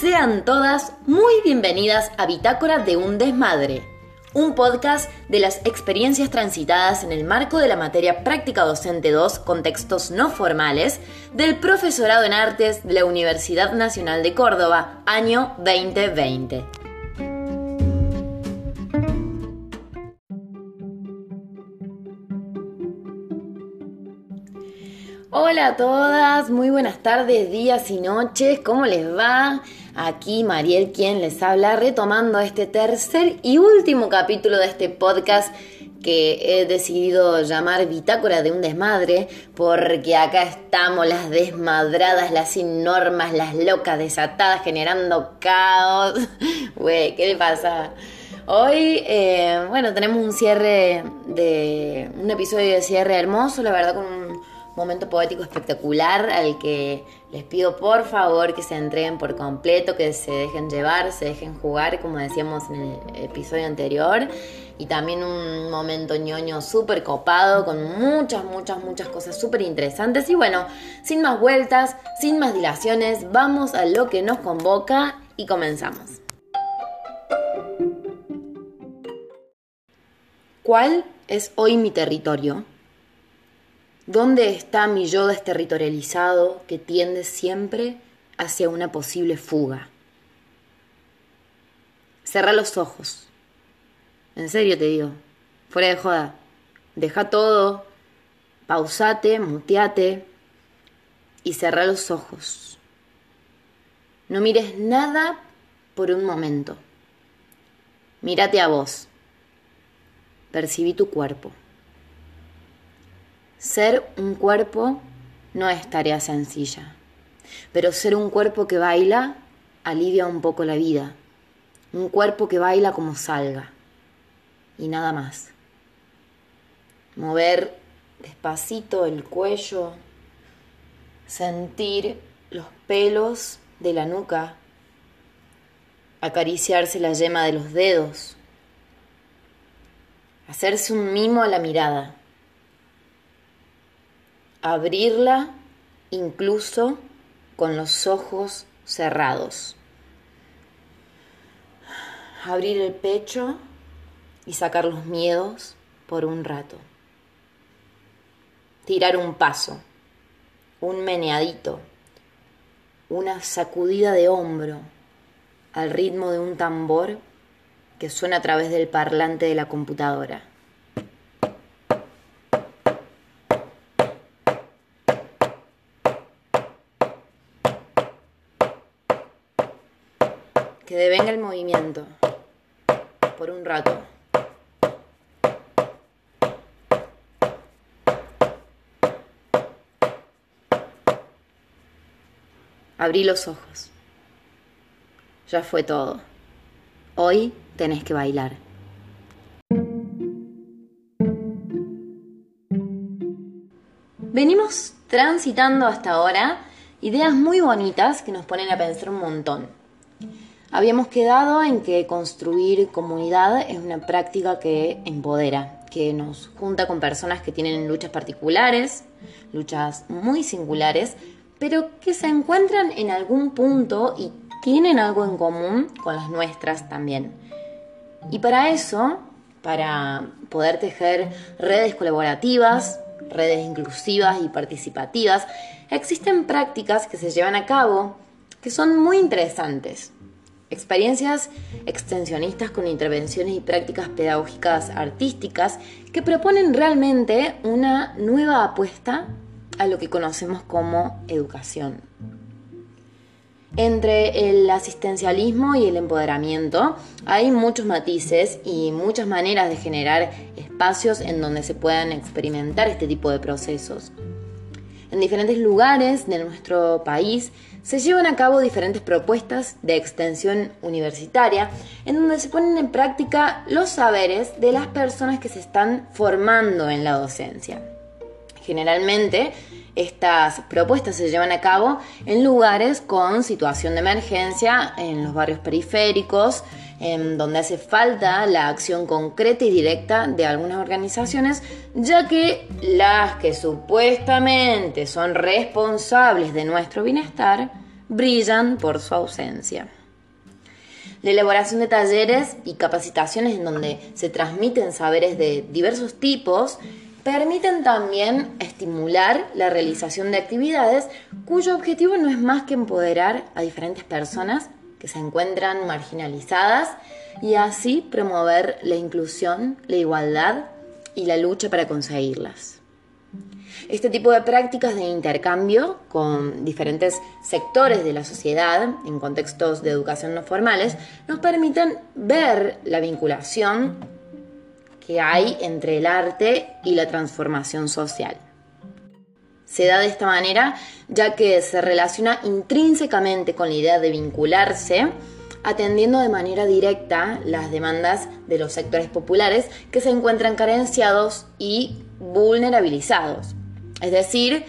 Sean todas muy bienvenidas a Bitácora de un Desmadre, un podcast de las experiencias transitadas en el marco de la materia Práctica Docente 2, contextos no formales, del Profesorado en Artes de la Universidad Nacional de Córdoba, año 2020. Hola a todas, muy buenas tardes, días y noches, ¿cómo les va? Aquí Mariel quien les habla, retomando este tercer y último capítulo de este podcast que he decidido llamar Bitácora de un desmadre, porque acá estamos las desmadradas, las sin normas, las locas desatadas, generando caos. Güey, ¿qué le pasa? Hoy, eh, bueno, tenemos un cierre de. un episodio de cierre hermoso, la verdad, con un momento poético espectacular al que les pido por favor que se entreguen por completo, que se dejen llevar, se dejen jugar, como decíamos en el episodio anterior. Y también un momento ñoño súper copado, con muchas, muchas, muchas cosas súper interesantes. Y bueno, sin más vueltas, sin más dilaciones, vamos a lo que nos convoca y comenzamos. ¿Cuál es hoy mi territorio? ¿Dónde está mi yo desterritorializado que tiende siempre hacia una posible fuga? Cerra los ojos. En serio te digo, fuera de joda. Deja todo, pausate, muteate y cerra los ojos. No mires nada por un momento. Mírate a vos. Percibí tu cuerpo. Ser un cuerpo no es tarea sencilla, pero ser un cuerpo que baila alivia un poco la vida. Un cuerpo que baila como salga y nada más. Mover despacito el cuello, sentir los pelos de la nuca, acariciarse la yema de los dedos, hacerse un mimo a la mirada abrirla incluso con los ojos cerrados. Abrir el pecho y sacar los miedos por un rato. Tirar un paso, un meneadito, una sacudida de hombro al ritmo de un tambor que suena a través del parlante de la computadora. Devenga el movimiento por un rato. Abrí los ojos. Ya fue todo. Hoy tenés que bailar. Venimos transitando hasta ahora ideas muy bonitas que nos ponen a pensar un montón. Habíamos quedado en que construir comunidad es una práctica que empodera, que nos junta con personas que tienen luchas particulares, luchas muy singulares, pero que se encuentran en algún punto y tienen algo en común con las nuestras también. Y para eso, para poder tejer redes colaborativas, redes inclusivas y participativas, existen prácticas que se llevan a cabo que son muy interesantes Experiencias extensionistas con intervenciones y prácticas pedagógicas artísticas que proponen realmente una nueva apuesta a lo que conocemos como educación. Entre el asistencialismo y el empoderamiento hay muchos matices y muchas maneras de generar espacios en donde se puedan experimentar este tipo de procesos. En diferentes lugares de nuestro país se llevan a cabo diferentes propuestas de extensión universitaria en donde se ponen en práctica los saberes de las personas que se están formando en la docencia. Generalmente, estas propuestas se llevan a cabo en lugares con situación de emergencia, en los barrios periféricos, en donde hace falta la acción concreta y directa de algunas organizaciones, ya que las que supuestamente son responsables de nuestro bienestar brillan por su ausencia. La elaboración de talleres y capacitaciones en donde se transmiten saberes de diversos tipos permiten también estimular la realización de actividades cuyo objetivo no es más que empoderar a diferentes personas que se encuentran marginalizadas y así promover la inclusión, la igualdad y la lucha para conseguirlas. Este tipo de prácticas de intercambio con diferentes sectores de la sociedad en contextos de educación no formales nos permiten ver la vinculación que hay entre el arte y la transformación social. Se da de esta manera ya que se relaciona intrínsecamente con la idea de vincularse, atendiendo de manera directa las demandas de los sectores populares que se encuentran carenciados y vulnerabilizados. Es decir,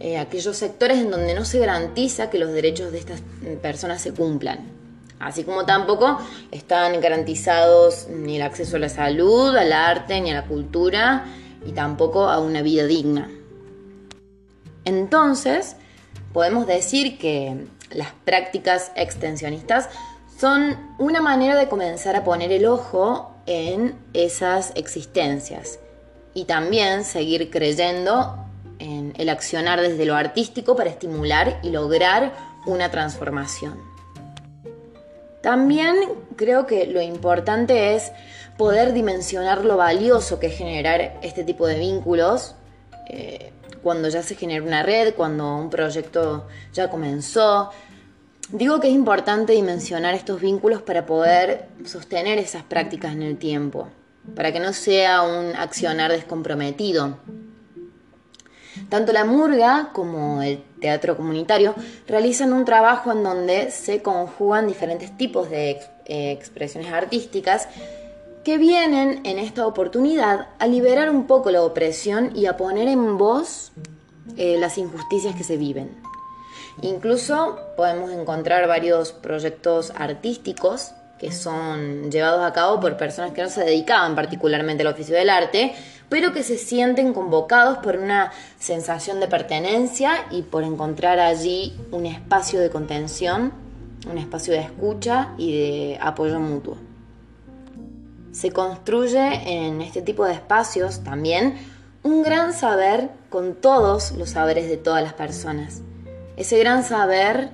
eh, aquellos sectores en donde no se garantiza que los derechos de estas personas se cumplan. Así como tampoco están garantizados ni el acceso a la salud, al arte, ni a la cultura, y tampoco a una vida digna. Entonces, podemos decir que las prácticas extensionistas son una manera de comenzar a poner el ojo en esas existencias y también seguir creyendo en el accionar desde lo artístico para estimular y lograr una transformación. También creo que lo importante es poder dimensionar lo valioso que es generar este tipo de vínculos eh, cuando ya se genera una red, cuando un proyecto ya comenzó. Digo que es importante dimensionar estos vínculos para poder sostener esas prácticas en el tiempo, para que no sea un accionar descomprometido, tanto la murga como el teatro comunitario realizan un trabajo en donde se conjugan diferentes tipos de eh, expresiones artísticas que vienen en esta oportunidad a liberar un poco la opresión y a poner en voz eh, las injusticias que se viven. Incluso podemos encontrar varios proyectos artísticos que son llevados a cabo por personas que no se dedicaban particularmente al oficio del arte, pero que se sienten convocados por una sensación de pertenencia y por encontrar allí un espacio de contención, un espacio de escucha y de apoyo mutuo. Se construye en este tipo de espacios también un gran saber con todos los saberes de todas las personas. Ese gran saber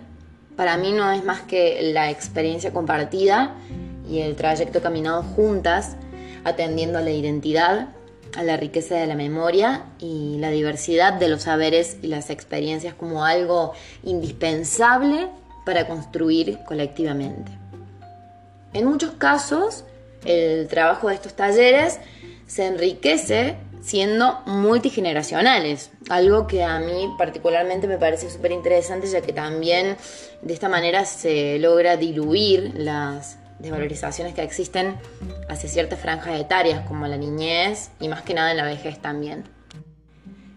para mí no es más que la experiencia compartida y el trayecto caminado juntas, atendiendo a la identidad, a la riqueza de la memoria y la diversidad de los saberes y las experiencias como algo indispensable para construir colectivamente. En muchos casos, el trabajo de estos talleres se enriquece siendo multigeneracionales, algo que a mí particularmente me parece súper interesante ya que también de esta manera se logra diluir las desvalorizaciones que existen hacia ciertas franjas etarias como la niñez y más que nada en la vejez también.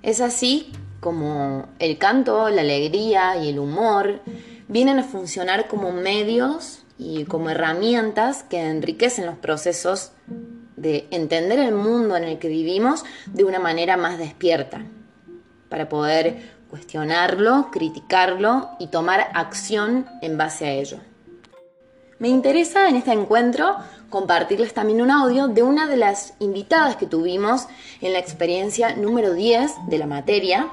Es así como el canto, la alegría y el humor vienen a funcionar como medios y como herramientas que enriquecen los procesos de entender el mundo en el que vivimos de una manera más despierta, para poder cuestionarlo, criticarlo y tomar acción en base a ello. Me interesa en este encuentro compartirles también un audio de una de las invitadas que tuvimos en la experiencia número 10 de la materia,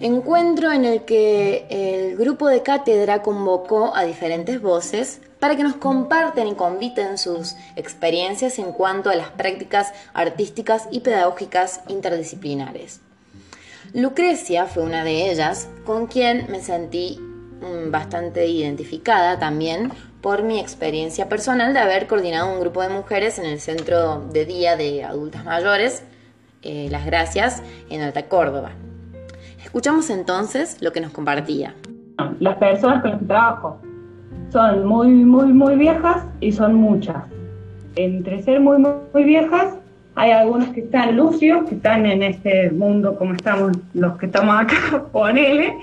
encuentro en el que el grupo de cátedra convocó a diferentes voces para que nos compartan y conviten sus experiencias en cuanto a las prácticas artísticas y pedagógicas interdisciplinares. Lucrecia fue una de ellas con quien me sentí mm, bastante identificada también por mi experiencia personal de haber coordinado un grupo de mujeres en el centro de día de adultas mayores, eh, Las Gracias, en Alta Córdoba. Escuchamos entonces lo que nos compartía. Las personas con las trabajo son muy, muy, muy viejas y son muchas. Entre ser muy, muy, viejas, hay algunos que están lucios, que están en este mundo como estamos los que estamos acá, ponele,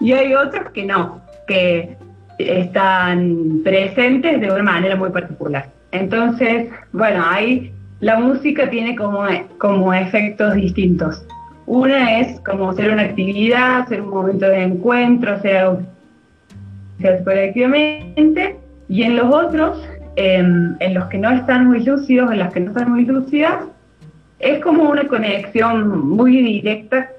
y hay otros que no, que están presentes de una manera muy particular. Entonces, bueno, ahí la música tiene como, como efectos distintos. Una es como ser una actividad, ser un momento de encuentro, ser colectivamente, y en los otros, em, en los que no están muy lúcidos, en las que no están muy lúcidas, es como una conexión muy directa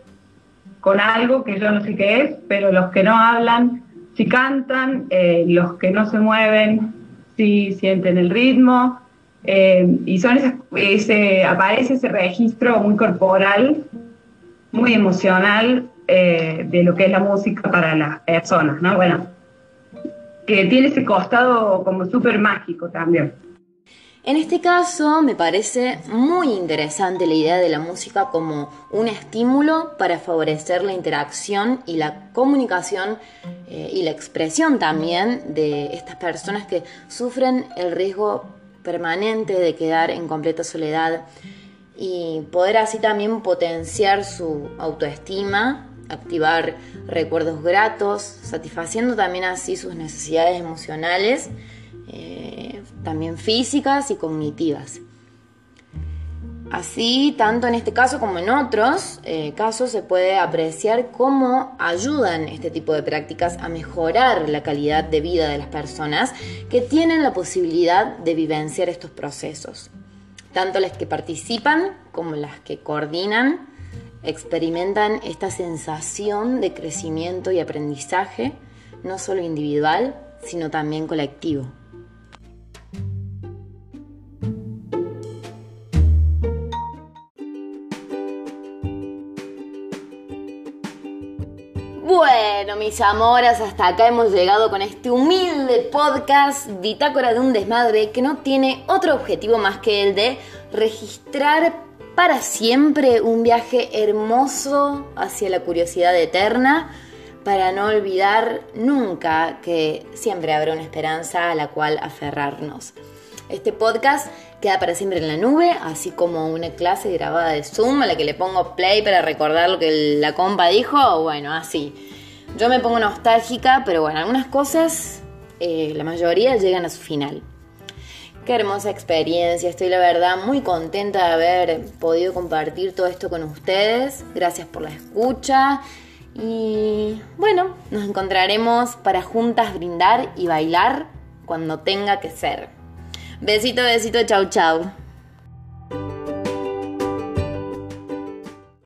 con algo que yo no sé qué es, pero los que no hablan, si cantan, eh, los que no se mueven, si sienten el ritmo, eh, y son ese, aparece ese registro muy corporal, muy emocional eh, de lo que es la música para las personas, ¿no? Bueno, que tiene ese costado como súper mágico también. En este caso me parece muy interesante la idea de la música como un estímulo para favorecer la interacción y la comunicación eh, y la expresión también de estas personas que sufren el riesgo permanente de quedar en completa soledad y poder así también potenciar su autoestima, activar recuerdos gratos, satisfaciendo también así sus necesidades emocionales eh, también físicas y cognitivas. Así, tanto en este caso como en otros eh, casos, se puede apreciar cómo ayudan este tipo de prácticas a mejorar la calidad de vida de las personas que tienen la posibilidad de vivenciar estos procesos. Tanto las que participan como las que coordinan experimentan esta sensación de crecimiento y aprendizaje, no solo individual, sino también colectivo. Bueno, mis amoras, hasta acá hemos llegado con este humilde podcast Bitácora de un desmadre que no tiene otro objetivo más que el de registrar para siempre un viaje hermoso hacia la curiosidad eterna para no olvidar nunca que siempre habrá una esperanza a la cual aferrarnos. Este podcast queda para siempre en la nube, así como una clase grabada de Zoom a la que le pongo play para recordar lo que la compa dijo, bueno, así. Yo me pongo nostálgica, pero bueno, algunas cosas, eh, la mayoría llegan a su final. Qué hermosa experiencia, estoy la verdad muy contenta de haber podido compartir todo esto con ustedes. Gracias por la escucha y bueno, nos encontraremos para juntas brindar y bailar cuando tenga que ser. Besito, besito, chau, chau.